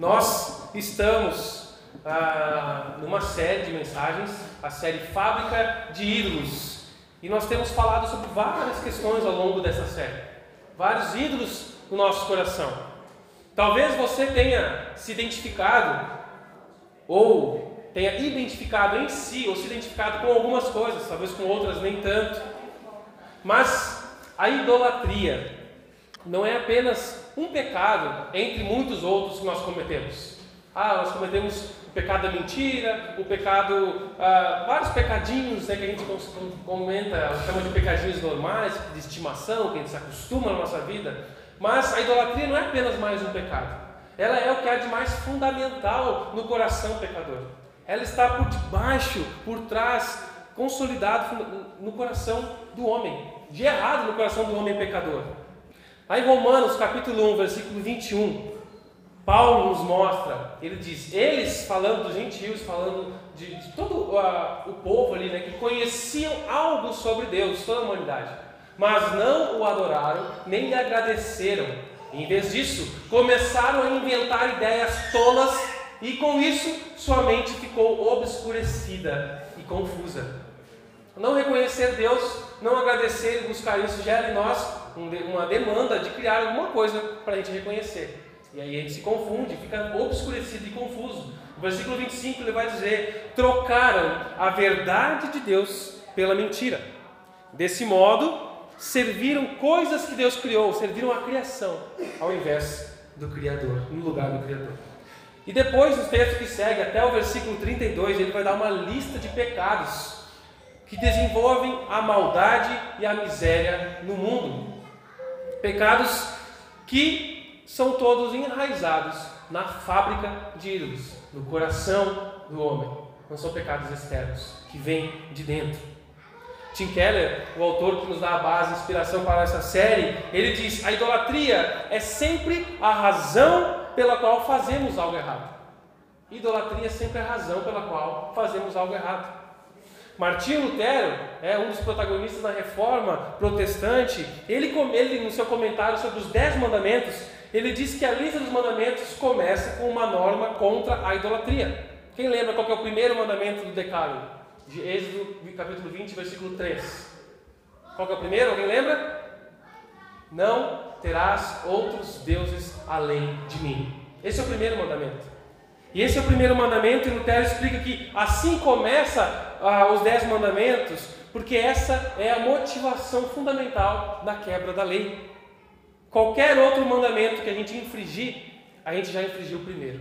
Nós estamos ah, numa série de mensagens, a série Fábrica de Ídolos. E nós temos falado sobre várias questões ao longo dessa série. Vários ídolos no nosso coração. Talvez você tenha se identificado ou tenha identificado em si, ou se identificado com algumas coisas, talvez com outras nem tanto. Mas a idolatria não é apenas um pecado entre muitos outros que nós cometemos. Ah, nós cometemos o pecado da mentira, o pecado, ah, vários pecadinhos né, que a gente comenta, chama de pecadinhos normais, de estimação, que a gente se acostuma na nossa vida. Mas a idolatria não é apenas mais um pecado. Ela é o que há de mais fundamental no coração pecador. Ela está por debaixo, por trás, consolidado no coração do homem, de errado no coração do homem pecador. Aí Romanos capítulo 1, versículo 21, Paulo nos mostra, ele diz, eles falando dos gentios, falando de, de todo uh, o povo ali, né, que conheciam algo sobre Deus, toda a humanidade, mas não o adoraram, nem lhe agradeceram. Em vez disso, começaram a inventar ideias tolas e com isso sua mente ficou obscurecida e confusa. Não reconhecer Deus, não agradecer e buscar isso gera em nós uma demanda de criar alguma coisa para a gente reconhecer. E aí a gente se confunde, fica obscurecido e confuso. No versículo 25 ele vai dizer: trocaram a verdade de Deus pela mentira. Desse modo, serviram coisas que Deus criou, serviram a criação, ao invés do Criador, no lugar do Criador. E depois, no texto que segue, até o versículo 32, ele vai dar uma lista de pecados que desenvolvem a maldade e a miséria no mundo. Pecados que são todos enraizados na fábrica de ídolos, no coração do homem. Não são pecados externos, que vêm de dentro. Tim Keller, o autor que nos dá a base, a inspiração para essa série, ele diz: a idolatria é sempre a razão pela qual fazemos algo errado. Idolatria é sempre a razão pela qual fazemos algo errado. Martinho Lutero, é um dos protagonistas da reforma protestante, ele, ele no seu comentário sobre os dez mandamentos, ele diz que a lista dos mandamentos começa com uma norma contra a idolatria. Quem lembra qual é o primeiro mandamento do Decálogo? De Êxodo, capítulo 20, versículo 3. Qual é o primeiro? Alguém lembra? Não terás outros deuses além de mim. Esse é o primeiro mandamento. E esse é o primeiro mandamento, e Lutero explica que assim começa ah, os dez mandamentos, porque essa é a motivação fundamental da quebra da lei. Qualquer outro mandamento que a gente infringir, a gente já infringiu o primeiro.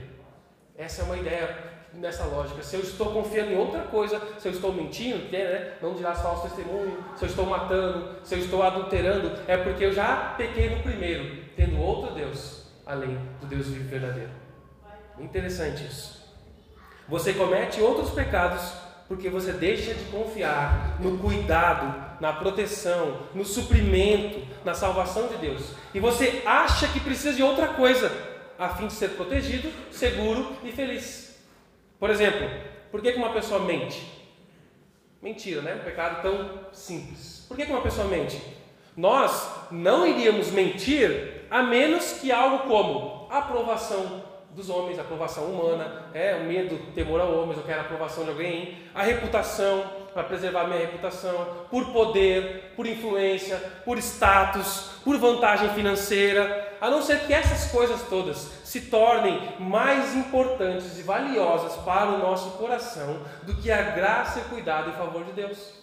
Essa é uma ideia nessa lógica. Se eu estou confiando em outra coisa, se eu estou mentindo, né? não dirás falso testemunho, se eu estou matando, se eu estou adulterando, é porque eu já pequei no primeiro, tendo outro Deus além do Deus vivo verdadeiro. Interessante isso. Você comete outros pecados porque você deixa de confiar no cuidado, na proteção, no suprimento, na salvação de Deus. E você acha que precisa de outra coisa a fim de ser protegido, seguro e feliz. Por exemplo, por que uma pessoa mente? Mentira, né? Um pecado tão simples. Por que uma pessoa mente? Nós não iríamos mentir a menos que algo como aprovação dos homens, a aprovação humana, é o medo, o temor ao homem, eu quero a aprovação de alguém, a reputação, para preservar minha reputação, por poder, por influência, por status, por vantagem financeira, a não ser que essas coisas todas se tornem mais importantes e valiosas para o nosso coração do que a graça e cuidado em favor de Deus.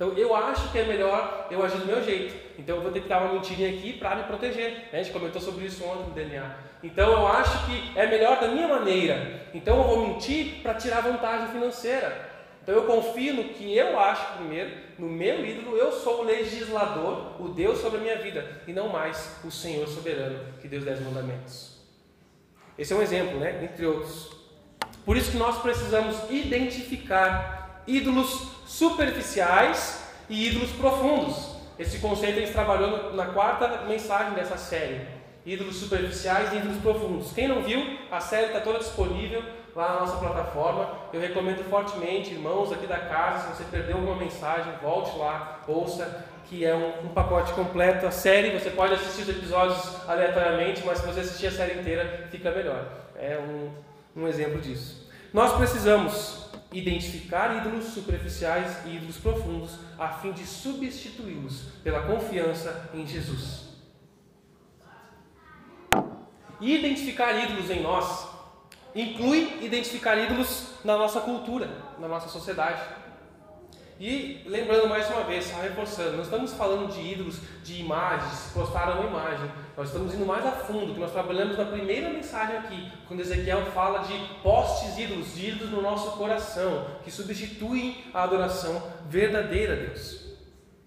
Então eu acho que é melhor eu agir do meu jeito. Então eu vou ter que dar uma mentirinha aqui para me proteger. Né? A gente comentou sobre isso ontem no DNA. Então eu acho que é melhor da minha maneira. Então eu vou mentir para tirar vantagem financeira. Então eu confio no que eu acho primeiro, no meu ídolo, eu sou o legislador, o Deus sobre a minha vida, e não mais o Senhor soberano que deu os dez mandamentos. Esse é um exemplo, né? Entre outros. Por isso que nós precisamos identificar ídolos superficiais e ídolos profundos. Esse conceito a gente trabalhou na quarta mensagem dessa série. Ídolos superficiais e ídolos profundos. Quem não viu, a série está toda disponível lá na nossa plataforma. Eu recomendo fortemente, irmãos aqui da casa, se você perdeu alguma mensagem, volte lá, ouça. que é um, um, pacote completo. A série, você pode assistir os episódios aleatoriamente, mas se você assistir a série inteira, fica melhor. É um, um exemplo disso. Nós precisamos identificar ídolos superficiais e ídolos profundos, a fim de substituí-los pela confiança em Jesus. Identificar ídolos em nós inclui identificar ídolos na nossa cultura, na nossa sociedade. E lembrando mais uma vez, só reforçando, nós estamos falando de ídolos, de imagens, prostrar uma imagem. Nós estamos indo mais a fundo, que nós trabalhamos na primeira mensagem aqui, quando Ezequiel fala de postes ídolos, de ídolos no nosso coração, que substituem a adoração verdadeira a Deus.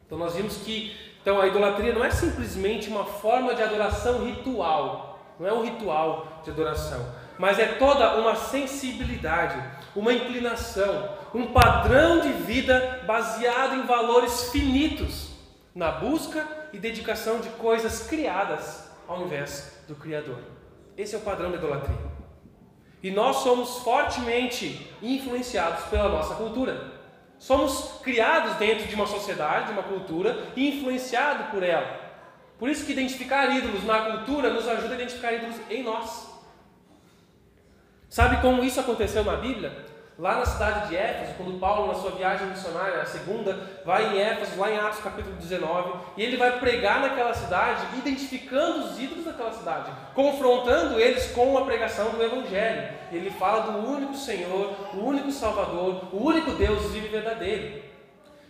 Então nós vimos que então a idolatria não é simplesmente uma forma de adoração ritual, não é um ritual de adoração, mas é toda uma sensibilidade, uma inclinação, um padrão de vida baseado em valores finitos, na busca e dedicação de coisas criadas ao invés do Criador. Esse é o padrão da idolatria. E nós somos fortemente influenciados pela nossa cultura. Somos criados dentro de uma sociedade, de uma cultura, e influenciados por ela. Por isso que identificar ídolos na cultura nos ajuda a identificar ídolos em nós. Sabe como isso aconteceu na Bíblia? Lá na cidade de Éfeso, quando Paulo, na sua viagem missionária, a segunda, vai em Éfeso, lá em Atos capítulo 19, e ele vai pregar naquela cidade, identificando os ídolos daquela cidade, confrontando eles com a pregação do Evangelho. Ele fala do único Senhor, o único Salvador, o único Deus vivo e verdadeiro.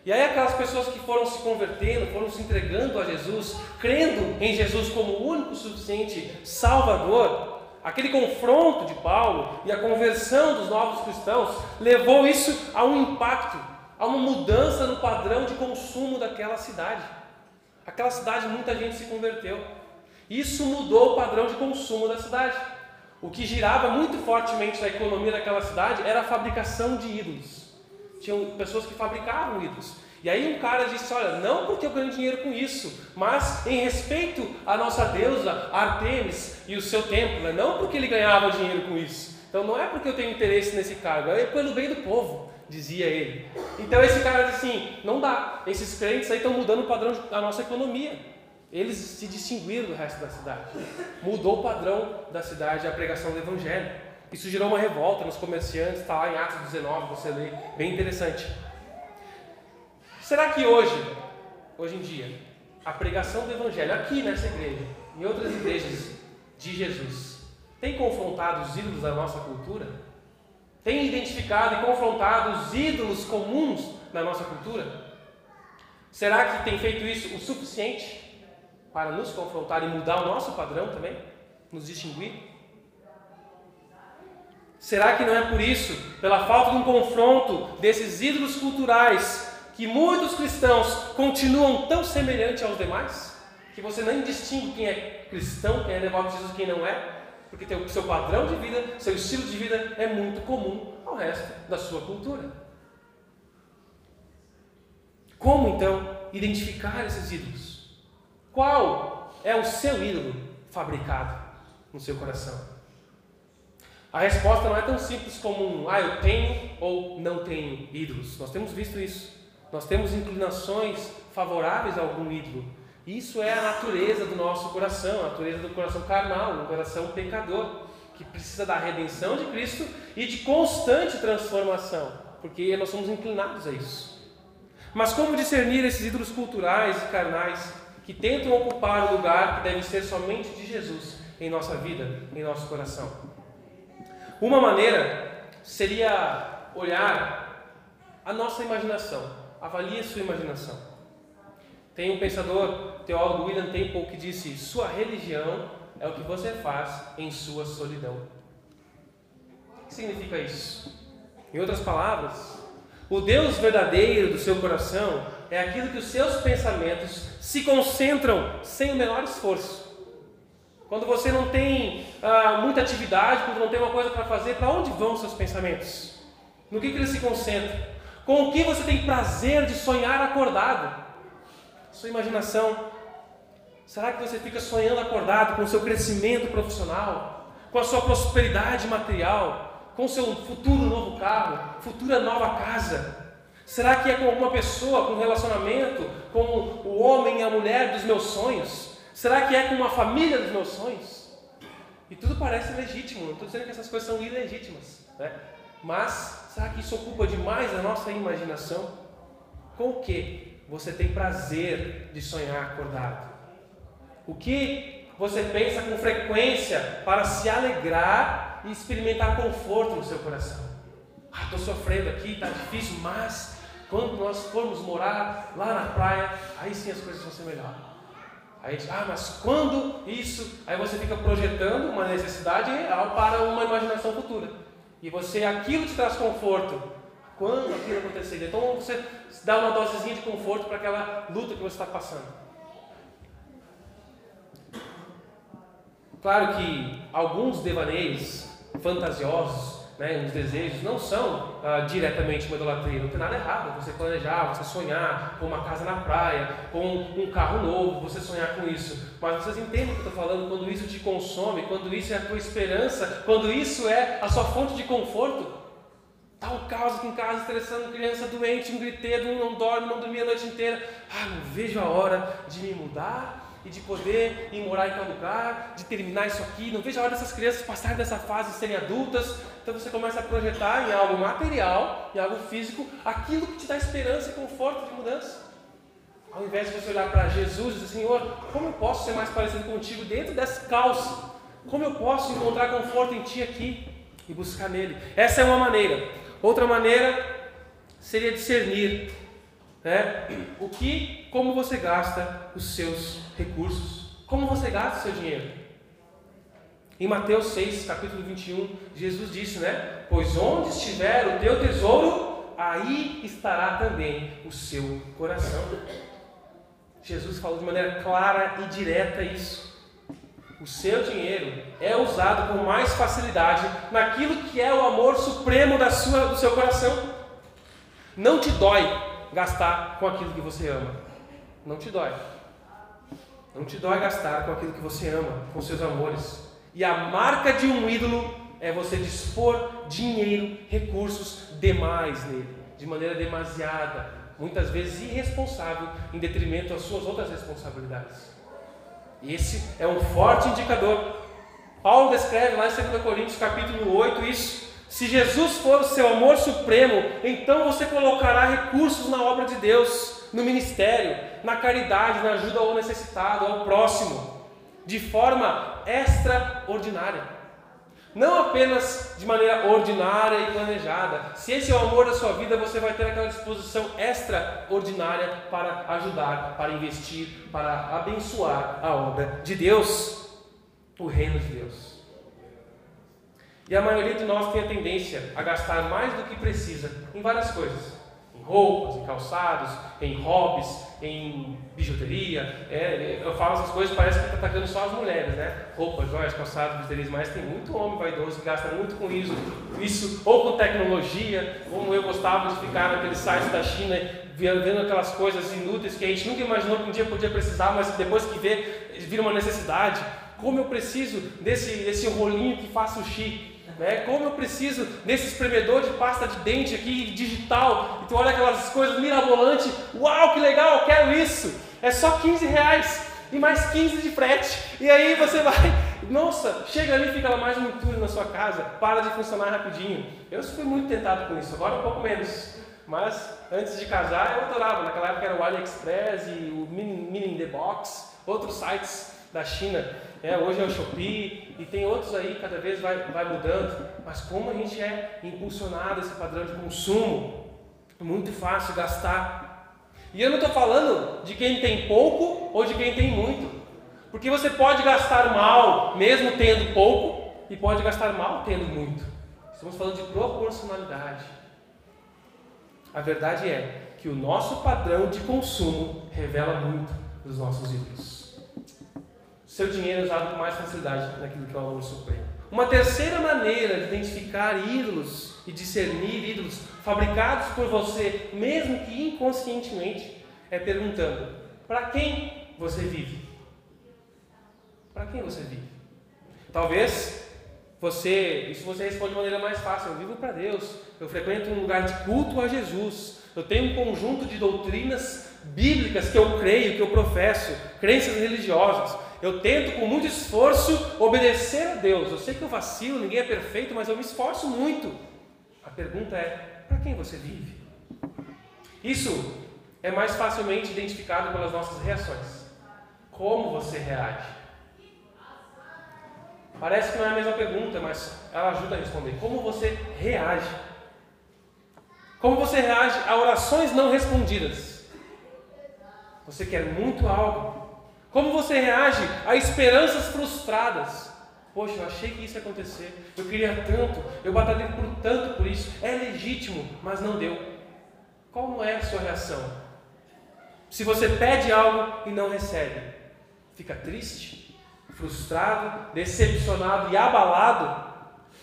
E aí aquelas pessoas que foram se convertendo, foram se entregando a Jesus, crendo em Jesus como o único suficiente Salvador, aquele confronto de Paulo e a conversão dos novos cristãos levou isso a um impacto, a uma mudança no padrão de consumo daquela cidade. Aquela cidade muita gente se converteu. Isso mudou o padrão de consumo da cidade. O que girava muito fortemente na economia daquela cidade era a fabricação de ídolos. Tinham pessoas que fabricavam ídolos. E aí um cara disse: Olha, não porque eu ganho dinheiro com isso, mas em respeito à nossa deusa Artemis e o seu templo, né? não porque ele ganhava dinheiro com isso. Então não é porque eu tenho interesse nesse cargo, é pelo bem do povo, dizia ele. Então esse cara disse assim: Não dá, esses crentes aí estão mudando o padrão da nossa economia. Eles se distinguiram do resto da cidade. Mudou o padrão da cidade a pregação do evangelho. Isso gerou uma revolta nos comerciantes, está lá em Atos 19, você lê, bem interessante. Será que hoje, hoje em dia, a pregação do Evangelho aqui nessa igreja, em outras igrejas de Jesus, tem confrontado os ídolos da nossa cultura? Tem identificado e confrontado os ídolos comuns na nossa cultura? Será que tem feito isso o suficiente para nos confrontar e mudar o nosso padrão também? Nos distinguir? Será que não é por isso, pela falta de um confronto desses ídolos culturais, que muitos cristãos continuam tão semelhantes aos demais que você nem distingue quem é cristão, quem é devoto de Jesus e quem não é, porque o seu padrão de vida, seu estilo de vida é muito comum ao resto da sua cultura. Como então identificar esses ídolos? Qual é o seu ídolo fabricado no seu coração? A resposta não é tão simples como um, ah, eu tenho ou não tenho ídolos. Nós temos visto isso. Nós temos inclinações favoráveis a algum ídolo. Isso é a natureza do nosso coração, a natureza do coração carnal, do coração pecador, que precisa da redenção de Cristo e de constante transformação, porque nós somos inclinados a isso. Mas como discernir esses ídolos culturais e carnais que tentam ocupar o lugar que deve ser somente de Jesus em nossa vida, em nosso coração? Uma maneira seria olhar a nossa imaginação Avalie a sua imaginação. Tem um pensador, teólogo William Temple, que disse: Sua religião é o que você faz em sua solidão. O que significa isso? Em outras palavras, o Deus verdadeiro do seu coração é aquilo que os seus pensamentos se concentram sem o menor esforço. Quando você não tem ah, muita atividade, quando não tem uma coisa para fazer, para onde vão seus pensamentos? No que, que eles se concentram? Com o que você tem prazer de sonhar acordado? Sua imaginação. Será que você fica sonhando acordado com o seu crescimento profissional, com a sua prosperidade material, com o seu futuro novo carro, futura nova casa? Será que é com alguma pessoa, com um relacionamento, com o homem e a mulher dos meus sonhos? Será que é com uma família dos meus sonhos? E tudo parece legítimo, não estou dizendo que essas coisas são ilegítimas, né? Mas será que isso ocupa demais a nossa imaginação? Com o que você tem prazer de sonhar acordado? O que você pensa com frequência para se alegrar e experimentar conforto no seu coração? Ah, estou sofrendo aqui, está difícil, mas quando nós formos morar lá na praia, aí sim as coisas vão ser melhores. Aí gente, ah, mas quando isso? Aí você fica projetando uma necessidade real para uma imaginação futura. E você, aquilo te traz conforto. Quando aquilo acontecer? Então você dá uma dosezinha de conforto para aquela luta que você está passando. Claro que alguns devaneios fantasiosos, né, os desejos, não são ah, diretamente uma idolatria. Não tem nada errado você planejar, você sonhar com uma casa na praia, com um carro novo, você sonhar com isso. Mas vocês entendem o que eu estou falando? Quando isso te consome, quando isso é a tua esperança, quando isso é a sua fonte de conforto. Está um caos aqui em casa, estressando, criança doente, um griteiro, um não dorme, não dormia a noite inteira. Ah, não vejo a hora de me mudar e de poder ir morar em tal lugar, de terminar isso aqui. Não vejo a hora dessas crianças passarem dessa fase e serem adultas. Então você começa a projetar em algo material, em algo físico, aquilo que te dá esperança e conforto de mudança. Ao invés de você olhar para Jesus e dizer, Senhor, como eu posso ser mais parecido contigo dentro desse caos? Como eu posso encontrar conforto em Ti aqui e buscar nele? Essa é uma maneira. Outra maneira seria discernir né? o que, como você gasta os seus recursos, como você gasta o seu dinheiro. Em Mateus 6, capítulo 21, Jesus disse, né? Pois onde estiver o teu tesouro, aí estará também o seu coração. Jesus falou de maneira clara e direta isso. O seu dinheiro é usado com mais facilidade naquilo que é o amor supremo da sua, do seu coração. Não te dói gastar com aquilo que você ama. Não te dói. Não te dói gastar com aquilo que você ama, com seus amores. E a marca de um ídolo é você dispor dinheiro, recursos demais nele, de maneira demasiada, muitas vezes irresponsável, em detrimento às suas outras responsabilidades. E esse é um forte indicador. Paulo descreve lá em 2 Coríntios capítulo 8 isso. Se Jesus for o seu amor supremo, então você colocará recursos na obra de Deus, no ministério, na caridade, na ajuda ao necessitado, ao próximo, de forma extraordinária. Não apenas de maneira ordinária e planejada. Se esse é o amor da sua vida, você vai ter aquela disposição extraordinária para ajudar, para investir, para abençoar a obra de Deus, o reino de Deus. E a maioria de nós tem a tendência a gastar mais do que precisa em várias coisas. Em roupas, em calçados, em hobbies, em bijuteria. É, eu falo essas coisas, parece que está atacando só as mulheres, né? Roupas, joias, calçados, bijuterias, mas tem muito homem vaidoso que gasta muito com isso, isso, ou com tecnologia, como eu gostava de ficar naqueles sites da China vendo aquelas coisas inúteis que a gente nunca imaginou que um dia podia precisar, mas depois que vê, vira uma necessidade. Como eu preciso desse, desse rolinho que faz sushi. Né? Como eu preciso desse espremedor de pasta de dente aqui digital, e tu olha aquelas coisas mirabolantes, uau, que legal, quero isso. É só 15 reais e mais 15 de frete. E aí você vai, nossa, chega ali e fica lá mais um turno na sua casa, para de funcionar rapidinho. Eu fui muito tentado com isso, agora um pouco menos. Mas antes de casar eu adorava. Naquela época era o AliExpress e o Mini in the Box, outros sites da China. É, hoje é o Shopee e tem outros aí, cada vez vai, vai mudando. Mas como a gente é impulsionado esse padrão de consumo, é muito fácil gastar. E eu não estou falando de quem tem pouco ou de quem tem muito. Porque você pode gastar mal mesmo tendo pouco e pode gastar mal tendo muito. Estamos falando de proporcionalidade. A verdade é que o nosso padrão de consumo revela muito dos nossos ídolos seu dinheiro é usado com mais facilidade naquilo que é o amor supremo. Uma terceira maneira de identificar ídolos e discernir ídolos fabricados por você, mesmo que inconscientemente, é perguntando: para quem você vive? Para quem você vive? Talvez Você, isso você responde de maneira mais fácil. Eu vivo para Deus. Eu frequento um lugar de culto a Jesus. Eu tenho um conjunto de doutrinas bíblicas que eu creio, que eu professo, crenças religiosas. Eu tento com muito esforço obedecer a Deus. Eu sei que eu vacilo, ninguém é perfeito, mas eu me esforço muito. A pergunta é: para quem você vive? Isso é mais facilmente identificado pelas nossas reações. Como você reage? Parece que não é a mesma pergunta, mas ela ajuda a responder. Como você reage? Como você reage a orações não respondidas? Você quer muito algo. Como você reage a esperanças frustradas? Poxa, eu achei que isso ia acontecer. Eu queria tanto, eu batalhei por tanto por isso. É legítimo, mas não deu. Como é a sua reação? Se você pede algo e não recebe, fica triste, frustrado, decepcionado e abalado?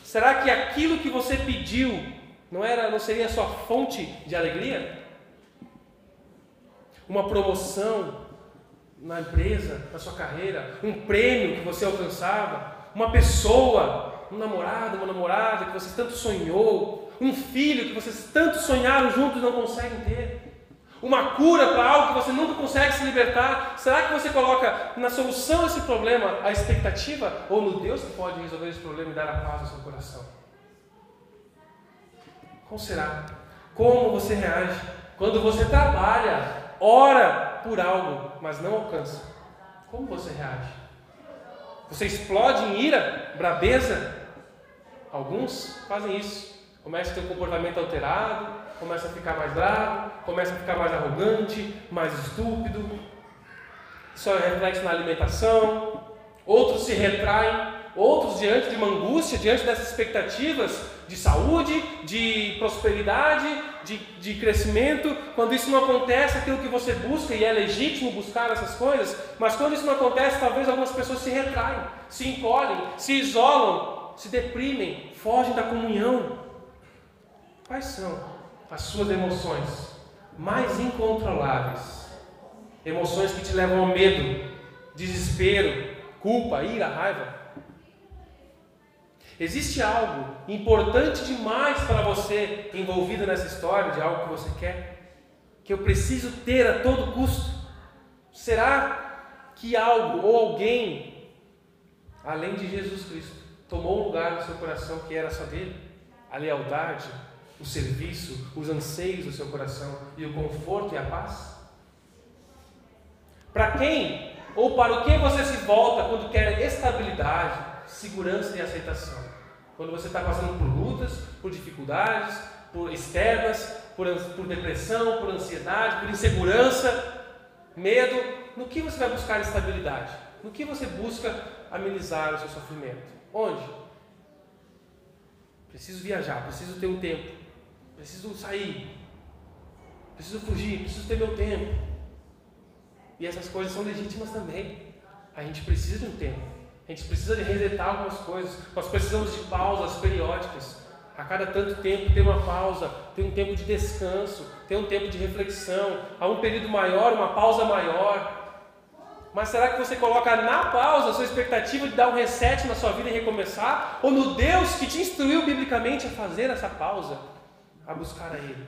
Será que aquilo que você pediu não era, não seria a sua fonte de alegria? Uma promoção na empresa, na sua carreira, um prêmio que você alcançava, uma pessoa, um namorado, uma namorada que você tanto sonhou, um filho que vocês tanto sonharam juntos e não conseguem ter. Uma cura para algo que você nunca consegue se libertar. Será que você coloca na solução desse problema a expectativa ou no Deus que pode resolver esse problema e dar a paz ao seu coração? Como será? Como você reage quando você trabalha, ora por algo, mas não alcança? Como você reage? Você explode em ira, brabeza? Alguns fazem isso. Começa a ter um comportamento alterado, começa a ficar mais bravo, começa a ficar mais arrogante, mais estúpido. Isso é reflexo na alimentação. Outros se retraem, outros diante de uma angústia, diante dessas expectativas, de saúde, de prosperidade, de, de crescimento. Quando isso não acontece, aquilo que você busca, e é legítimo buscar essas coisas, mas quando isso não acontece, talvez algumas pessoas se retraem, se encolhem, se isolam, se deprimem, fogem da comunhão. Quais são as suas emoções mais incontroláveis? Emoções que te levam ao medo, desespero, culpa, ira, raiva. Existe algo importante demais para você envolvido nessa história de algo que você quer? Que eu preciso ter a todo custo? Será que algo ou alguém, além de Jesus Cristo, tomou um lugar no seu coração que era só dele? A lealdade, o serviço, os anseios do seu coração e o conforto e a paz? Para quem ou para o que você se volta quando quer estabilidade, segurança e aceitação? Quando você está passando por lutas, por dificuldades, por externas, por, por depressão, por ansiedade, por insegurança, medo, no que você vai buscar estabilidade? No que você busca amenizar o seu sofrimento? Onde? Preciso viajar, preciso ter um tempo, preciso sair, preciso fugir, preciso ter meu tempo. E essas coisas são legítimas também. A gente precisa de um tempo. A gente precisa de resetar algumas coisas. Nós precisamos de pausas periódicas. A cada tanto tempo ter uma pausa, ter um tempo de descanso, ter um tempo de reflexão. Há um período maior, uma pausa maior. Mas será que você coloca na pausa a sua expectativa de dar um reset na sua vida e recomeçar? Ou no Deus que te instruiu biblicamente a fazer essa pausa, a buscar a Ele?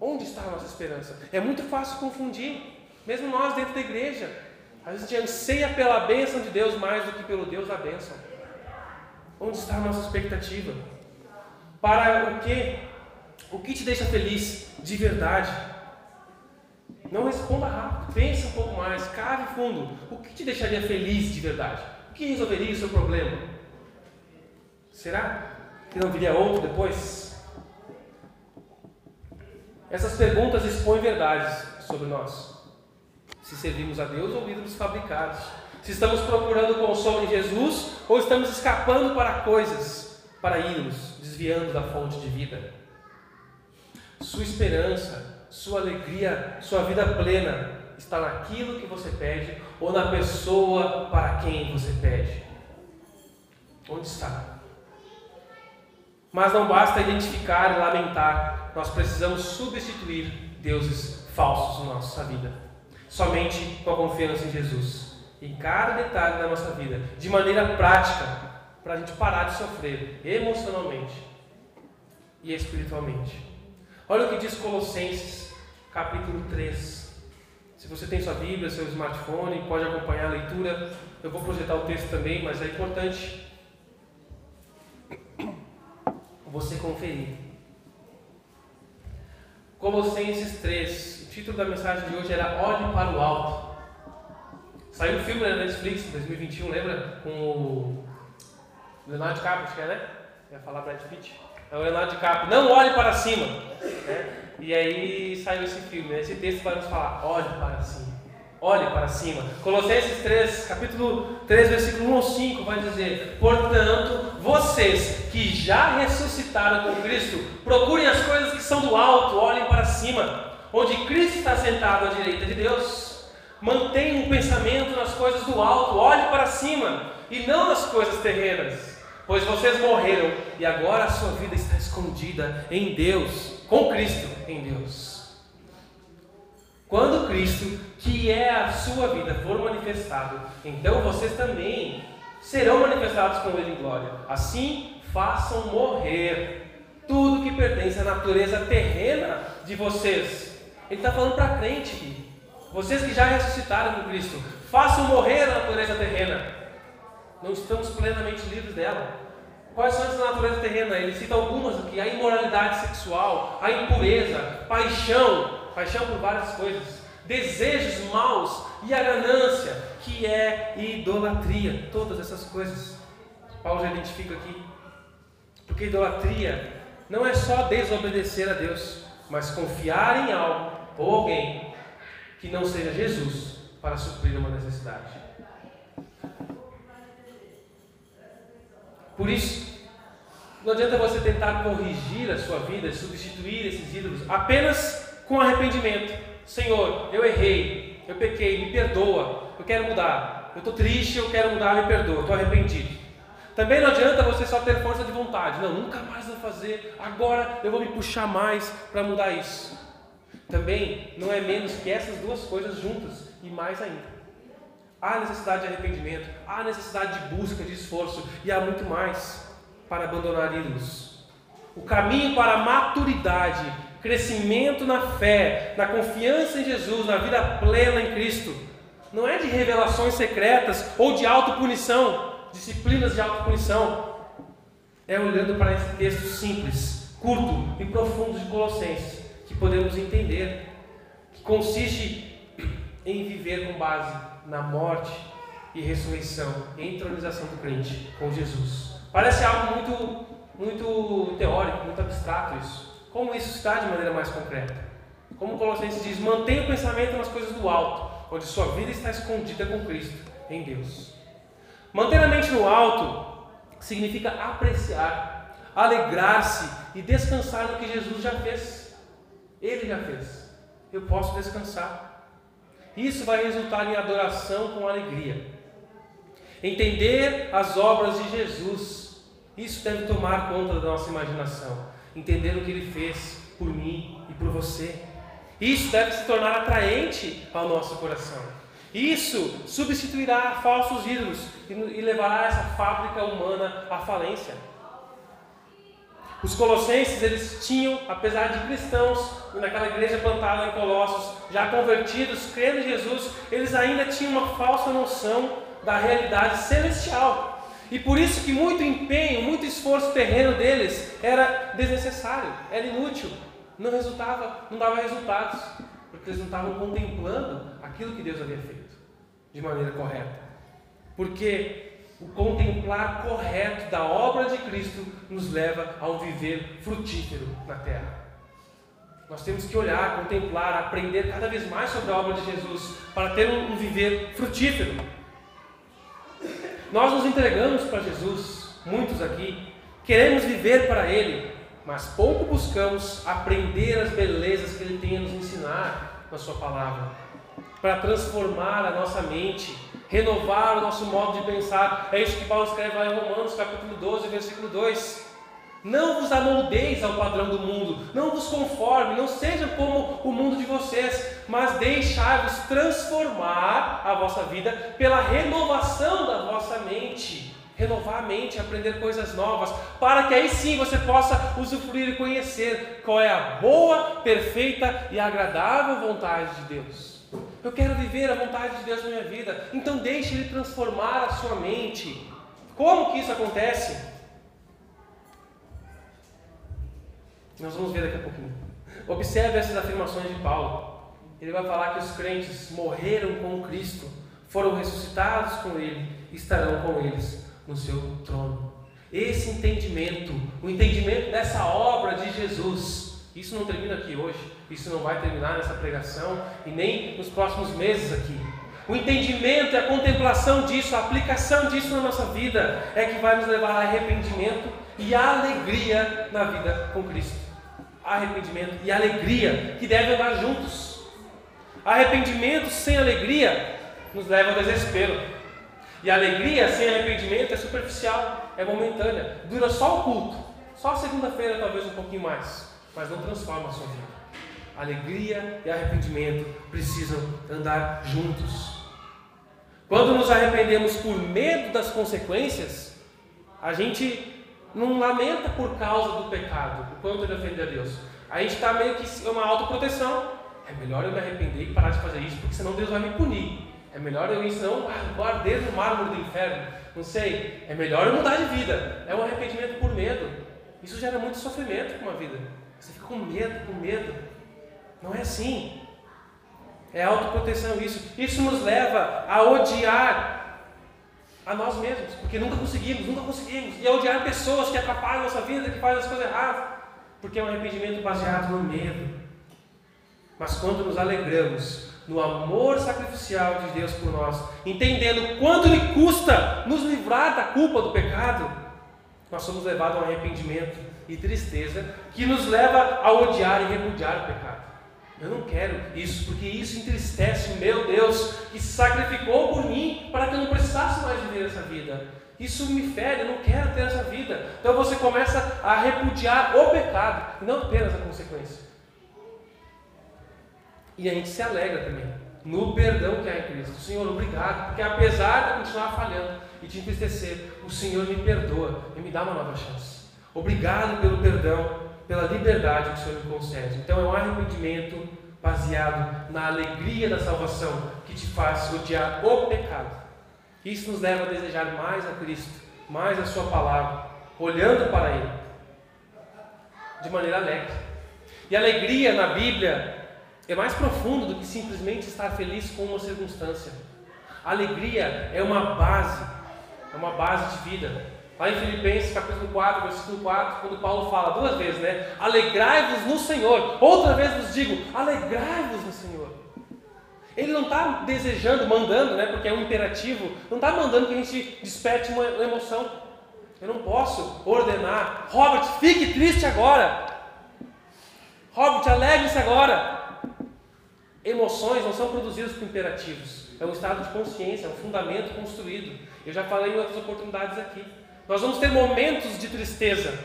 Onde está a nossa esperança? É muito fácil confundir, mesmo nós dentro da igreja. A gente anseia pela bênção de Deus mais do que pelo Deus da bênção. Onde está a nossa expectativa? Para o que? O que te deixa feliz de verdade? Não responda rápido, pense um pouco mais, cave fundo. O que te deixaria feliz de verdade? O que resolveria o seu problema? Será que não viria outro depois? Essas perguntas expõem verdades sobre nós se servimos a Deus ou ídolos fabricados. Se estamos procurando consolo em Jesus ou estamos escapando para coisas, para ídolos, desviando da fonte de vida. Sua esperança, sua alegria, sua vida plena está naquilo que você pede ou na pessoa para quem você pede. Onde está? Mas não basta identificar e lamentar, nós precisamos substituir deuses falsos na nossa vida somente com a confiança em Jesus. Em cada detalhe da nossa vida, de maneira prática, para a gente parar de sofrer emocionalmente e espiritualmente. Olha o que diz Colossenses, capítulo 3. Se você tem sua Bíblia, seu smartphone, pode acompanhar a leitura. Eu vou projetar o texto também, mas é importante você conferir. Colossenses 3. Título da mensagem de hoje era Olhe para o Alto. Saiu um filme na Netflix em 2021, lembra? Com o Leonardo DiCaprio, acho que é, né? Eu ia falar Brad Pitt. É o Leonardo DiCaprio. Não olhe para cima. Né? E aí saiu esse filme. Esse texto vai nos falar: olhe para cima. Olhe para cima. Colossenses 3, capítulo 3, versículo 1 ao 5 vai dizer: Portanto, vocês que já ressuscitaram com Cristo, procurem as coisas que são do alto, olhem para cima, onde Cristo está sentado à direita de Deus. Mantenham o um pensamento nas coisas do alto, olhe para cima e não nas coisas terrenas. Pois vocês morreram e agora a sua vida está escondida em Deus, com Cristo em Deus. Quando Cristo, que é a sua vida, for manifestado, então vocês também serão manifestados com Ele em glória. Assim, façam morrer tudo que pertence à natureza terrena de vocês. Ele está falando para crente aqui. Vocês que já ressuscitaram com Cristo, façam morrer a natureza terrena não estamos plenamente livres dela. Quais são essas naturezas terrenas? Ele cita algumas aqui: a imoralidade sexual, a impureza, paixão, paixão por várias coisas, desejos maus e a ganância, que é idolatria. Todas essas coisas. Paulo já identifica aqui. Porque idolatria não é só desobedecer a Deus, mas confiar em algo ou alguém que não seja Jesus para suprir uma necessidade. Por isso, não adianta você tentar corrigir a sua vida, substituir esses ídolos apenas com arrependimento. Senhor, eu errei, eu pequei, me perdoa, eu quero mudar. Eu estou triste, eu quero mudar, me perdoa, estou arrependido. Também não adianta você só ter força de vontade. Não, nunca mais vou fazer. Agora eu vou me puxar mais para mudar isso. Também não é menos que essas duas coisas juntas e mais ainda. Há necessidade de arrependimento, há necessidade de busca, de esforço e há muito mais para abandonar ídolos. O caminho para a maturidade, crescimento na fé, na confiança em Jesus, na vida plena em Cristo, não é de revelações secretas ou de autopunição, disciplinas de autopunição. É olhando para esse texto simples, curto e profundo de Colossenses que podemos entender que consiste em viver com base na morte e ressurreição e entronização do crente com Jesus. Parece algo muito, muito teórico, muito abstrato isso. Como isso está de maneira mais concreta? Como Colossenses diz, mantenha o pensamento nas coisas do alto, onde sua vida está escondida com Cristo, em Deus. Manter a mente no alto significa apreciar, alegrar-se e descansar no que Jesus já fez. Ele já fez. Eu posso descansar. Isso vai resultar em adoração com alegria. Entender as obras de Jesus, isso deve tomar conta da nossa imaginação. Entender o que ele fez por mim e por você. Isso deve se tornar atraente ao nosso coração. Isso substituirá falsos ídolos e levará essa fábrica humana à falência. Os colossenses, eles tinham, apesar de cristãos, naquela igreja plantada em Colossos, já convertidos, crendo em Jesus, eles ainda tinham uma falsa noção da realidade celestial. E por isso que muito empenho, muito esforço terreno deles era desnecessário, era inútil, não resultava, não dava resultados, porque eles não estavam contemplando aquilo que Deus havia feito de maneira correta. Porque o contemplar correto da obra de Cristo nos leva a um viver frutífero na terra. Nós temos que olhar, contemplar, aprender cada vez mais sobre a obra de Jesus para ter um, viver frutífero. Nós nos entregamos para Jesus, muitos aqui, queremos viver para Ele, mas pouco buscamos aprender as belezas que Ele tem a nos ensinar na Sua palavra, para transformar a nossa mente renovar o nosso modo de pensar. É isso que Paulo escreve lá em Romanos, capítulo 12, versículo 2. Não vos amoldeis ao padrão do mundo, não vos conforme, não sejam como o mundo de vocês, mas deixai-vos transformar a vossa vida pela renovação da vossa mente. renovar a mente, aprender coisas novas, para que aí sim você possa usufruir e conhecer qual é a boa, perfeita e agradável vontade de Deus. Eu quero viver a vontade de Deus na minha vida, então deixe Ele transformar a sua mente. Como que isso acontece? Nós vamos ver daqui a pouquinho. Observe essas afirmações de Paulo. Ele vai falar que os crentes morreram com Cristo, foram ressuscitados com Ele, estarão com eles no seu trono. Esse entendimento, o entendimento dessa obra de Jesus, isso não termina aqui hoje, isso não vai terminar nessa pregação e nem nos próximos meses aqui. O entendimento e a contemplação disso, a aplicação disso na nossa vida é que vai nos levar a arrependimento e a alegria na vida com Cristo arrependimento e alegria que devem andar juntos. Arrependimento sem alegria nos leva ao desespero. E alegria sem arrependimento é superficial, é momentânea, dura só o culto, só a segunda-feira, talvez um pouquinho mais, mas não transforma a sua vida. Alegria e arrependimento precisam andar juntos. Quando nos arrependemos por medo das consequências, a gente não lamenta por causa do pecado, o quanto ele ofende a Deus. A gente está meio que uma autoproteção. É melhor eu me arrepender e parar de fazer isso, porque senão Deus vai me punir. É melhor eu ir, senão ah, vou mármore do inferno. Não sei. É melhor eu mudar de vida. É um arrependimento por medo. Isso gera muito sofrimento com uma vida. Você fica com medo, com medo. Não é assim. É autoproteção isso. Isso nos leva a odiar a nós mesmos, porque nunca conseguimos, nunca conseguimos. E a odiar pessoas que atrapalham a nossa vida, que fazem as coisas erradas, porque é um arrependimento baseado no medo. Mas quando nos alegramos no amor sacrificial de Deus por nós, entendendo quanto lhe custa nos livrar da culpa do pecado, nós somos levados a um arrependimento e tristeza que nos leva a odiar e repudiar o pecado. Eu não quero isso, porque isso entristece o meu Deus que se sacrificou por mim para que eu não precisasse mais viver essa vida. Isso me fere, eu não quero ter essa vida. Então você começa a repudiar o pecado, e não apenas a consequência. E a gente se alegra também no perdão que há em Cristo. Senhor, obrigado, porque apesar de eu continuar falhando e te entristecer, o Senhor me perdoa e me dá uma nova chance. Obrigado pelo perdão pela liberdade que o Senhor me concede. Então é um arrependimento baseado na alegria da salvação que te faz odiar o pecado. Isso nos leva a desejar mais a Cristo, mais a Sua palavra, olhando para Ele de maneira alegre. E alegria na Bíblia é mais profundo do que simplesmente estar feliz com uma circunstância. A alegria é uma base, é uma base de vida. Lá em Filipenses capítulo 4, versículo 4, quando Paulo fala duas vezes, né? Alegrai-vos no Senhor. Outra vez vos digo, alegrai-vos no Senhor. Ele não está desejando, mandando, né? Porque é um imperativo, não está mandando que a gente desperte uma emoção. Eu não posso ordenar, Robert, fique triste agora. Robert, alegre-se agora. Emoções não são produzidas por imperativos. É um estado de consciência, é um fundamento construído. Eu já falei em outras oportunidades aqui. Nós vamos ter momentos de tristeza.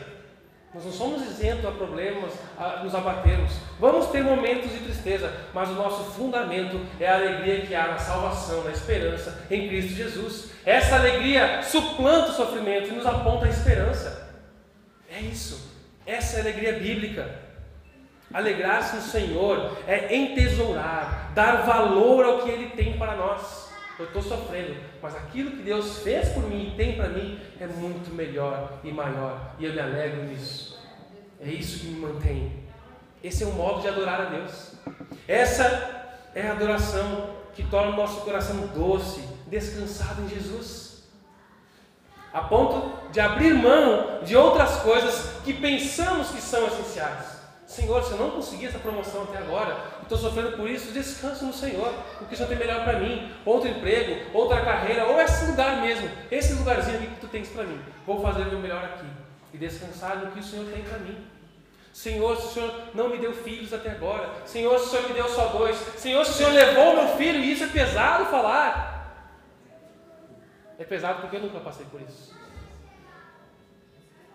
Nós não somos isentos a problemas, a nos abatermos. Vamos ter momentos de tristeza, mas o nosso fundamento é a alegria que há na salvação, na esperança em Cristo Jesus. Essa alegria suplanta o sofrimento e nos aponta a esperança. É isso. Essa é a alegria bíblica. Alegrar-se no Senhor é entesourar, dar valor ao que Ele tem para nós. Eu estou sofrendo, mas aquilo que Deus fez por mim e tem para mim é muito melhor e maior, e eu me alegro nisso. É isso que me mantém. Esse é o modo de adorar a Deus. Essa é a adoração que torna o nosso coração doce, descansado em Jesus. A ponto de abrir mão de outras coisas que pensamos que são essenciais. Senhor, se eu não conseguir essa promoção até agora, estou sofrendo por isso, descanso no Senhor, porque o Senhor tem melhor para mim, outro emprego, outra carreira, ou esse lugar mesmo, esse lugarzinho aqui que tu tens para mim. Vou fazer o meu melhor aqui e descansar no que o Senhor tem para mim. Senhor, se o Senhor não me deu filhos até agora, Senhor, se o Senhor me deu só dois, Senhor, se o Senhor levou meu filho, e isso é pesado falar. É pesado porque eu nunca passei por isso.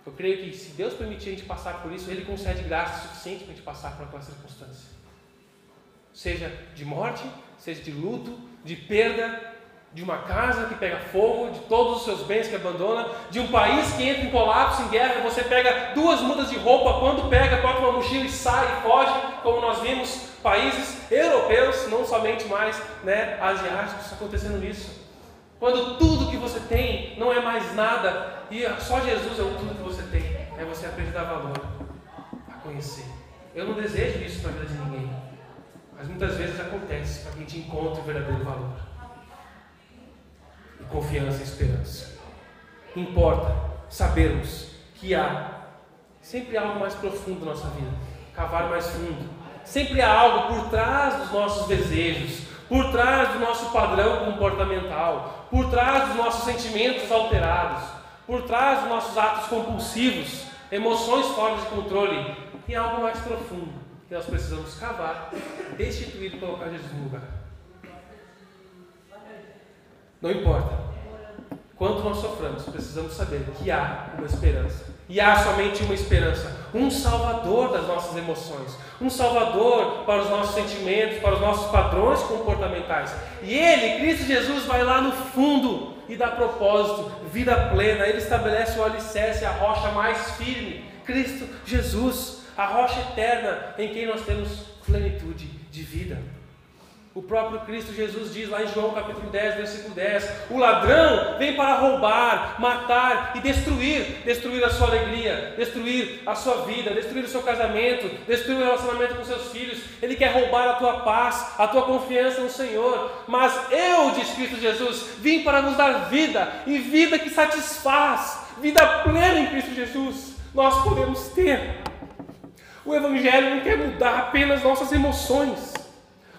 Eu creio que se Deus permitir a gente passar por isso, Ele concede graça suficiente para a gente passar por aquela circunstância. Seja de morte, seja de luto, de perda, de uma casa que pega fogo, de todos os seus bens que abandona, de um país que entra em colapso, em guerra, você pega duas mudas de roupa, quando pega, coloca uma mochila e sai e foge, como nós vimos países europeus, não somente mais né, asiáticos, acontecendo isso. Quando tudo que você tem não é mais nada e só Jesus é o tudo que você tem, é você aprender a dar valor, a conhecer. Eu não desejo isso para a vida de ninguém, mas muitas vezes acontece para quem te encontra o verdadeiro valor confiança e esperança. Importa sabermos que há sempre algo mais profundo na nossa vida, cavar mais fundo. Sempre há algo por trás dos nossos desejos, por trás do nosso padrão comportamental, por trás dos nossos sentimentos alterados, por trás dos nossos atos compulsivos, emoções fora de controle. Tem algo mais profundo que nós precisamos cavar, destituir e colocar Jesus no lugar. Não importa quanto nós sofremos, precisamos saber que há uma esperança. E há somente uma esperança, um salvador das nossas emoções, um salvador para os nossos sentimentos, para os nossos padrões comportamentais. E Ele, Cristo Jesus, vai lá no fundo e dá propósito, vida plena. Ele estabelece o alicerce, a rocha mais firme, Cristo Jesus, a rocha eterna em quem nós temos plenitude de vida. O próprio Cristo Jesus diz lá em João capítulo 10, versículo 10: O ladrão vem para roubar, matar e destruir destruir a sua alegria, destruir a sua vida, destruir o seu casamento, destruir o relacionamento com seus filhos. Ele quer roubar a tua paz, a tua confiança no Senhor. Mas eu, diz Cristo Jesus, vim para nos dar vida e vida que satisfaz, vida plena em Cristo Jesus. Nós podemos ter. O Evangelho não quer mudar apenas nossas emoções.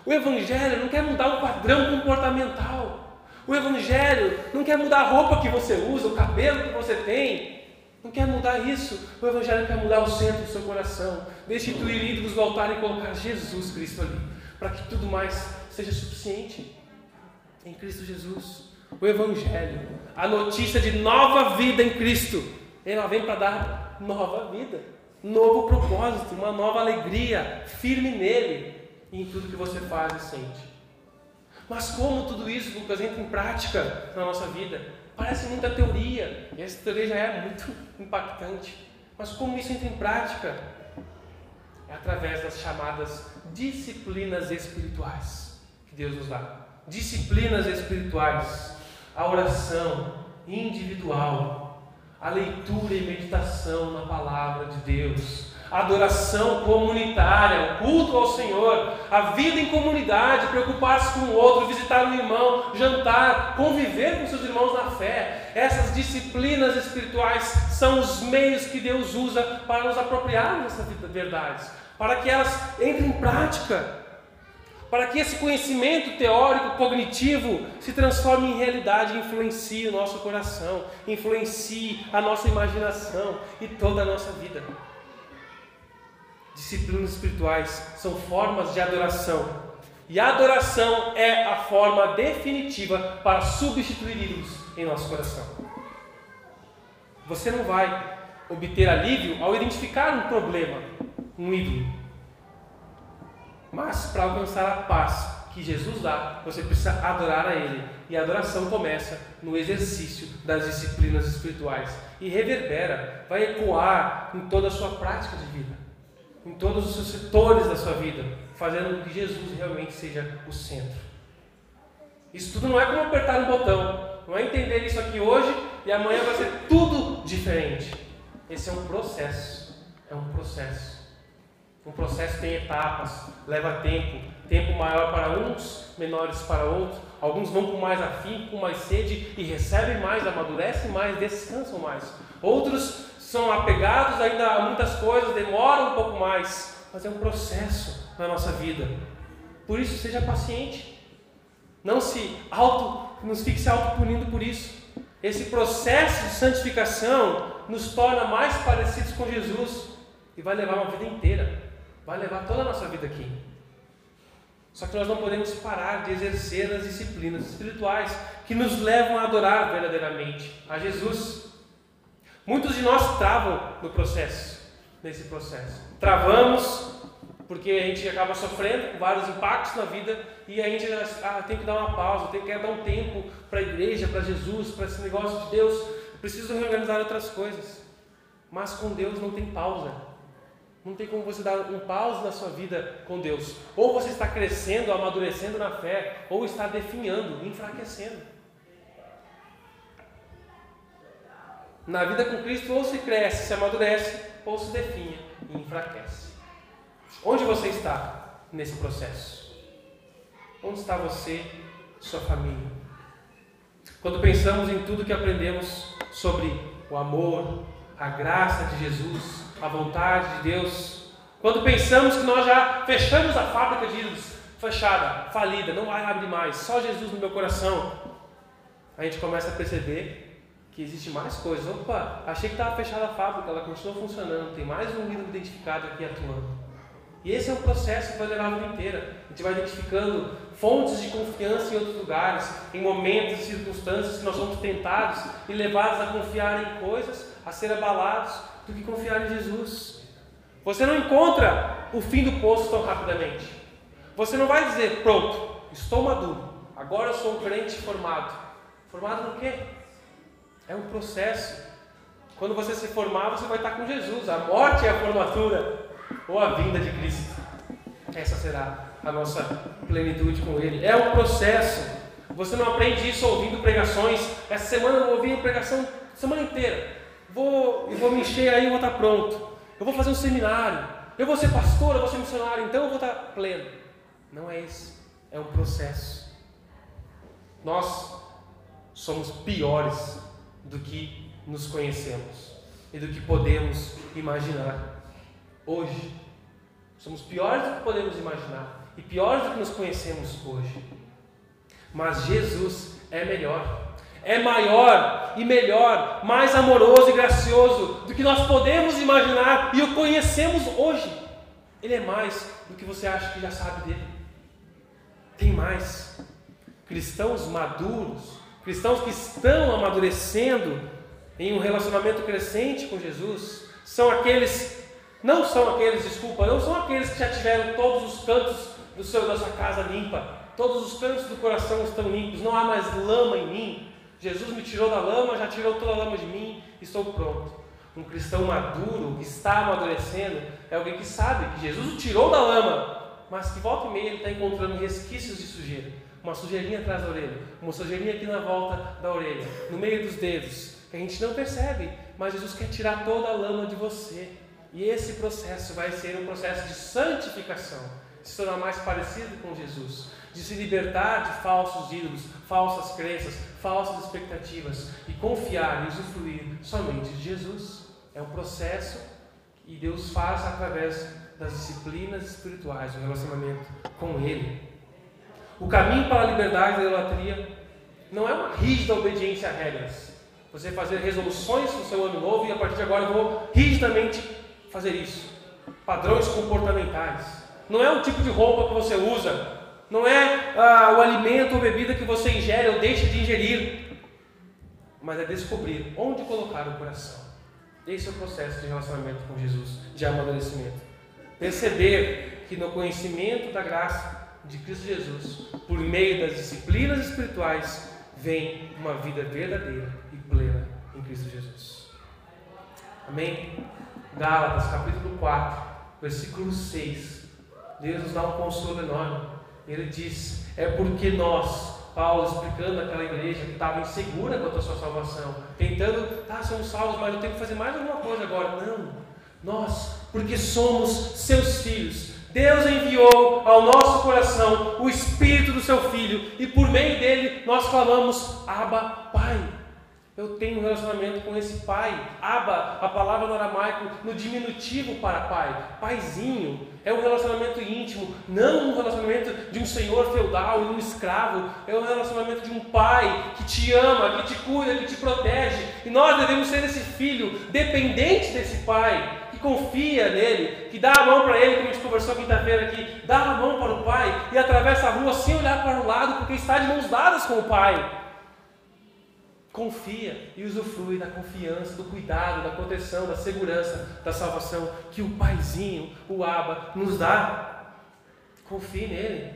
O Evangelho não quer mudar o padrão comportamental. O Evangelho não quer mudar a roupa que você usa, o cabelo que você tem. Não quer mudar isso. O Evangelho quer mudar o centro do seu coração. Destituir ídolos do altar e colocar Jesus Cristo ali. Para que tudo mais seja suficiente. Em Cristo Jesus. O Evangelho, a notícia de nova vida em Cristo, ela vem para dar nova vida, novo propósito, uma nova alegria firme nele, em tudo que você faz e sente. Mas como tudo isso, Lucas, entra em prática na nossa vida? Parece muita teoria, e essa teoria já é muito impactante. Mas como isso entra em prática? É através das chamadas disciplinas espirituais que Deus nos dá. Disciplinas espirituais, a oração individual, a leitura e meditação na palavra de Deus, adoração comunitária, o culto ao Senhor, a vida em comunidade, preocupar-se com o outro, visitar um irmão, jantar, conviver com seus irmãos na fé. Essas disciplinas espirituais são os meios que Deus usa para nos apropriar dessas verdades, para que elas entrem em prática para que esse conhecimento teórico, cognitivo, se transforme em realidade influencie o nosso coração, influencie a nossa imaginação e toda a nossa vida. Disciplinas espirituais são formas de adoração. E a adoração é a forma definitiva para substituir ídolos em nosso coração. Você não vai obter alívio ao identificar um problema, um ídolo. Mas para alcançar a paz que Jesus dá, você precisa adorar a Ele. E a adoração começa no exercício das disciplinas espirituais e reverbera, vai ecoar em toda a sua prática de vida em todos os seus setores da sua vida, fazendo com que Jesus realmente seja o centro. Isso tudo não é como apertar um botão, não é entender isso aqui hoje e amanhã vai ser tudo diferente. Esse é um processo, é um processo. Um processo tem etapas, leva tempo, tempo maior para uns, menores para outros. Alguns vão com mais afim, com mais sede e recebem mais, amadurecem mais, descansam mais. Outros são apegados ainda a muitas coisas, demoram um pouco mais, mas é um processo na nossa vida. Por isso, seja paciente. Não se auto, nos fique se auto-punindo por isso. Esse processo de santificação nos torna mais parecidos com Jesus e vai levar uma vida inteira, vai levar toda a nossa vida aqui. Só que nós não podemos parar de exercer as disciplinas espirituais que nos levam a adorar verdadeiramente a Jesus. Muitos de nós travam no processo, nesse processo. Travamos porque a gente acaba sofrendo vários impactos na vida e a gente ah, tem que dar uma pausa, tem que dar um tempo para a igreja, para Jesus, para esse negócio de Deus. Preciso reorganizar outras coisas. Mas com Deus não tem pausa. Não tem como você dar um pause na sua vida com Deus. Ou você está crescendo, amadurecendo na fé, ou está definhando, enfraquecendo. Na vida com Cristo, ou se cresce, se amadurece, ou se definha e enfraquece. Onde você está nesse processo? Onde está você, sua família? Quando pensamos em tudo que aprendemos sobre o amor, a graça de Jesus, a vontade de Deus, quando pensamos que nós já fechamos a fábrica de ídolos, fechada, falida, não vai abrir mais, só Jesus no meu coração, a gente começa a perceber que existe mais coisas. Opa, achei que estava fechada a fábrica, ela continua funcionando, tem mais um ídolo identificado aqui atuando. E esse é um processo que vai levar a vida inteira. A gente vai identificando fontes de confiança em outros lugares, em momentos e circunstâncias que nós somos tentados e levados a confiar em coisas, a ser abalados, do que confiar em Jesus. Você não encontra o fim do poço tão rapidamente. Você não vai dizer, pronto, estou maduro, agora eu sou um crente formado. Formado no quê? É um processo. Quando você se formar, você vai estar com Jesus. A morte é a formatura ou a vinda de Cristo. Essa será a nossa plenitude com Ele. É um processo. Você não aprende isso ouvindo pregações. Essa semana eu ouvi pregação semana inteira. Vou, eu vou me encher aí e vou estar pronto. Eu vou fazer um seminário. Eu vou ser pastor, eu vou ser missionário, então eu vou estar pleno. Não é isso. É um processo. Nós somos piores do que nos conhecemos e do que podemos imaginar hoje. Somos piores do que podemos imaginar e piores do que nos conhecemos hoje. Mas Jesus é melhor. É maior e melhor, mais amoroso e gracioso do que nós podemos imaginar e o conhecemos hoje. Ele é mais do que você acha que já sabe dele. Tem mais. Cristãos maduros, cristãos que estão amadurecendo em um relacionamento crescente com Jesus, são aqueles não são aqueles, desculpa, não são aqueles que já tiveram todos os cantos do seu, da sua casa limpa, todos os cantos do coração estão limpos, não há mais lama em mim. Jesus me tirou da lama, já tirou toda a lama de mim, estou pronto. Um cristão maduro, que está amadurecendo, é alguém que sabe que Jesus o tirou da lama, mas que volta e meia ele está encontrando resquícios de sujeira. Uma sujeirinha atrás da orelha, uma sujeirinha aqui na volta da orelha, no meio dos dedos, que a gente não percebe, mas Jesus quer tirar toda a lama de você. E esse processo vai ser um processo de santificação, de se tornar mais parecido com Jesus, de se libertar de falsos ídolos, falsas crenças, falsas expectativas e confiar e usufruir somente de Jesus. É um processo e Deus faz através das disciplinas espirituais, o relacionamento com Ele. O caminho para a liberdade da idolatria não é uma rígida obediência a regras. Você fazer resoluções no seu ano novo e a partir de agora eu vou rigidamente fazer isso. Padrões comportamentais. Não é o tipo de roupa que você usa. Não é ah, o alimento ou bebida que você ingere ou deixa de ingerir. Mas é descobrir onde colocar o coração. Esse é o processo de relacionamento com Jesus, de amadurecimento. Perceber que no conhecimento da graça de Cristo Jesus, por meio das disciplinas espirituais, vem uma vida verdadeira e plena em Cristo Jesus. Amém? Gálatas, capítulo 4, versículo 6. Deus nos dá um consolo enorme. Ele diz: É porque nós, Paulo explicando aquela igreja que estava insegura quanto à sua salvação, tentando, tá, somos salvos, mas eu tenho que fazer mais alguma coisa agora. Não, nós, porque somos seus filhos, Deus enviou ao nosso coração o Espírito do seu Filho, e por meio dele nós falamos, Abba, Pai. Eu tenho um relacionamento com esse pai. Aba, a palavra no aramaico, no diminutivo para pai. Paizinho. É um relacionamento íntimo, não um relacionamento de um senhor feudal e um escravo. É um relacionamento de um pai que te ama, que te cuida, que te protege. E nós devemos ser esse filho dependente desse pai, confia nele, que dá a mão para ele, como a gente conversou quinta-feira aqui, dá a mão para o pai e atravessa a rua sem olhar para o lado, porque está de mãos dadas com o pai. confia e usufrui da confiança, do cuidado, da proteção, da segurança, da salvação que o Paizinho, o Abba, nos dá. Confie nele.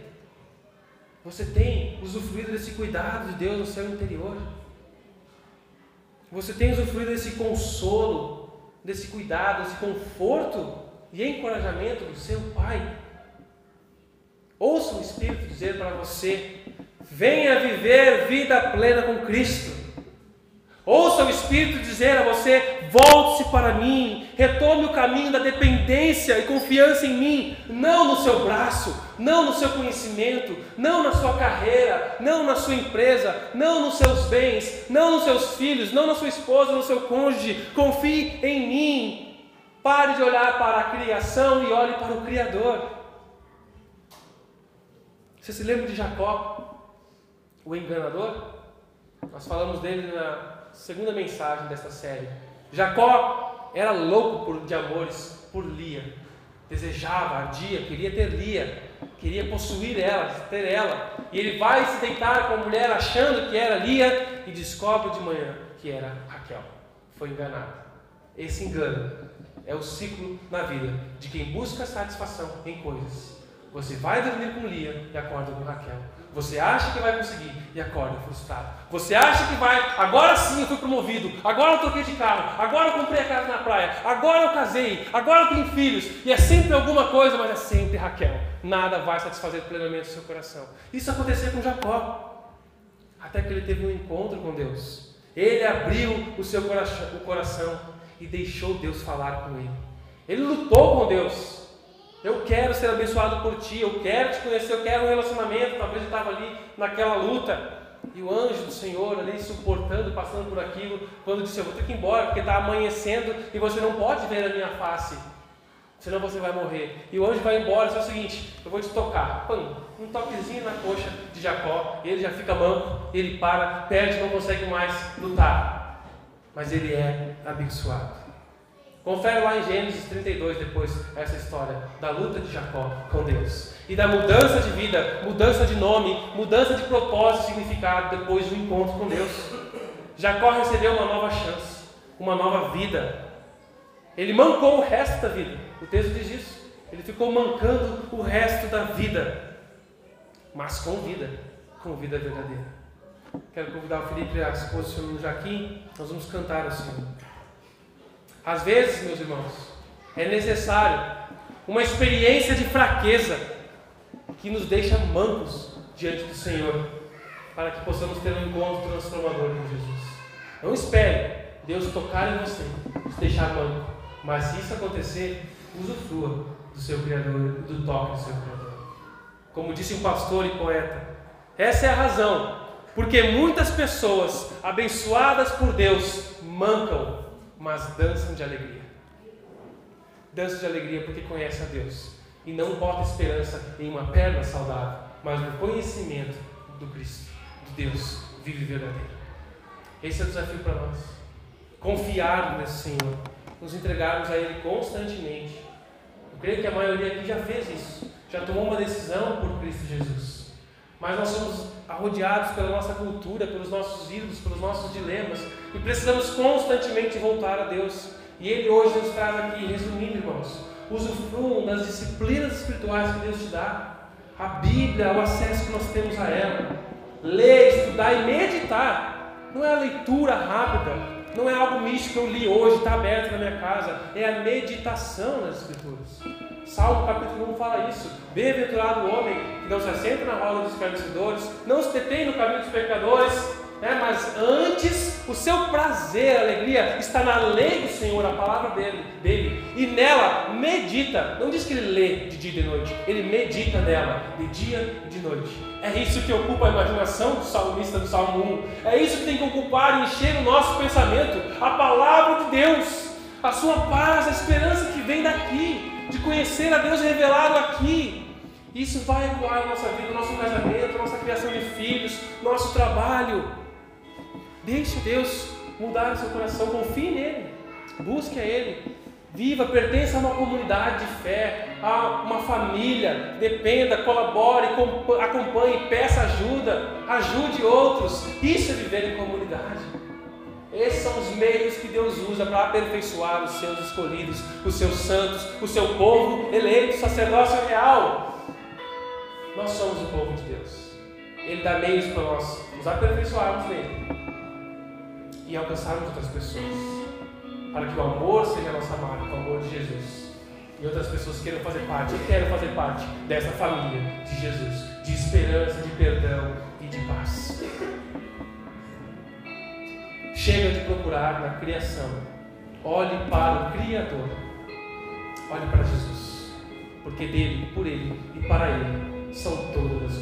Você tem usufruído desse cuidado de Deus no seu interior. Você tem usufruído desse consolo, desse cuidado, desse conforto e encorajamento do seu Pai. Ouça o Espírito dizer para você: venha viver vida plena com Cristo. Ouça o Espírito dizer a você: volte-se para mim, retome o caminho da dependência e confiança em mim, não no seu braço, não no seu conhecimento, não na sua carreira, não na sua empresa, não nos seus bens, não nos seus filhos, não na sua esposa, no seu cônjuge. Confie em mim. Pare de olhar para a criação e olhe para o Criador. Você se lembra de Jacó, o enganador? Nós falamos dele na segunda mensagem desta série. Jacó era louco por, de amores por Lia. Desejava, ardia, queria ter Lia, queria possuir ela, ter ela. E ele vai se deitar com a mulher achando que era Lia e descobre de manhã que era Raquel. Foi enganado. Esse engano é o ciclo na vida de quem busca satisfação em coisas. Você vai dormir com Lia e acorda com Raquel. Você acha que vai conseguir e acorda frustrado. Você acha que vai, agora sim eu fui promovido, agora eu troquei de carro, agora eu comprei a casa na praia, agora eu casei, agora eu tenho filhos. E é sempre alguma coisa, mas é sempre Raquel. Nada vai satisfazer plenamente o seu coração. Isso aconteceu com Jacó. Até que ele teve um encontro com Deus. Ele abriu o seu coração, o coração e deixou Deus falar com ele. Ele lutou com Deus. Eu quero ser abençoado por ti, eu quero te conhecer, eu quero um relacionamento. Talvez eu estava ali naquela luta. E o anjo do Senhor ali suportando, passando por aquilo, quando disse: Eu vou ter que ir embora porque está amanhecendo e você não pode ver a minha face, senão você vai morrer. E o anjo vai embora e diz o seguinte: Eu vou te tocar. Pum, um toquezinho na coxa de Jacó, ele já fica manco, ele para, perde, não consegue mais lutar. Mas ele é abençoado. Confere lá em Gênesis 32 depois essa história da luta de Jacó com Deus e da mudança de vida, mudança de nome, mudança de propósito e significado depois do encontro com Deus. Jacó recebeu uma nova chance, uma nova vida. Ele mancou o resto da vida. O texto diz isso. Ele ficou mancando o resto da vida, mas com vida, com vida verdadeira. Quero convidar o Felipe a se posicionar no Jaquim. Nós vamos cantar assim. Às vezes, meus irmãos, é necessário uma experiência de fraqueza que nos deixa mancos diante do Senhor, para que possamos ter um encontro transformador com Jesus. Não espere Deus tocar em você, te deixar manco, mas se isso acontecer, usufrua do seu Criador, do toque do seu Criador. Como disse um pastor e poeta, essa é a razão porque muitas pessoas abençoadas por Deus mancam mas dançam de alegria. Dançam de alegria porque conhecem a Deus e não botam esperança em uma perna saudável, mas no conhecimento do Cristo, de Deus vive e verdadeiro. Esse é o desafio para nós. Confiar nesse Senhor, nos entregarmos a Ele constantemente. Eu creio que a maioria aqui já fez isso, já tomou uma decisão por Cristo Jesus. Mas nós somos arrodeados pela nossa cultura, pelos nossos ídolos, pelos nossos dilemas, e precisamos constantemente voltar a Deus. E Ele hoje nos traz aqui, resumindo, irmãos, usufruam das disciplinas espirituais que Deus te dá. A Bíblia, o acesso que nós temos a ela. Ler, estudar e meditar. Não é a leitura rápida, não é algo místico que eu li hoje, está aberto na minha casa. É a meditação nas Escrituras. Salmo capítulo 1 fala isso. Bem-aventurado o homem que não se assenta na roda dos escarnecedores, não se detém no caminho dos pecadores, né? mas antes o seu prazer, alegria está na lei do Senhor, a palavra dele, dele, e nela medita. Não diz que ele lê de dia e de noite, ele medita nela de dia e de noite. É isso que ocupa a imaginação do salmista do Salmo 1. É isso que tem que ocupar e encher o nosso pensamento, a palavra de Deus, a sua paz, a esperança que vem daqui, de conhecer a Deus revelado aqui. Isso vai ecoar na nossa vida, no nosso casamento, nossa criação de filhos, nosso trabalho. Deixe Deus mudar o seu coração, confie nele, busque a Ele, viva, pertença a uma comunidade de fé, a uma família, dependa, colabore, acompanhe, peça ajuda, ajude outros. Isso é viver em comunidade. Esses são os meios que Deus usa para aperfeiçoar os seus escolhidos, os seus santos, o seu povo eleito, sacerdócio real. Nós somos o povo de Deus. Ele dá meios para nós nos aperfeiçoarmos nele e alcançarmos outras pessoas. Para que o amor seja a nossa marca, o amor de Jesus. E outras pessoas queiram fazer parte, e queiram fazer parte dessa família de Jesus, de esperança, de perdão e de paz. Chega de procurar na criação. Olhe para o Criador. Olhe para Jesus. Porque dele, por ele e para ele são todas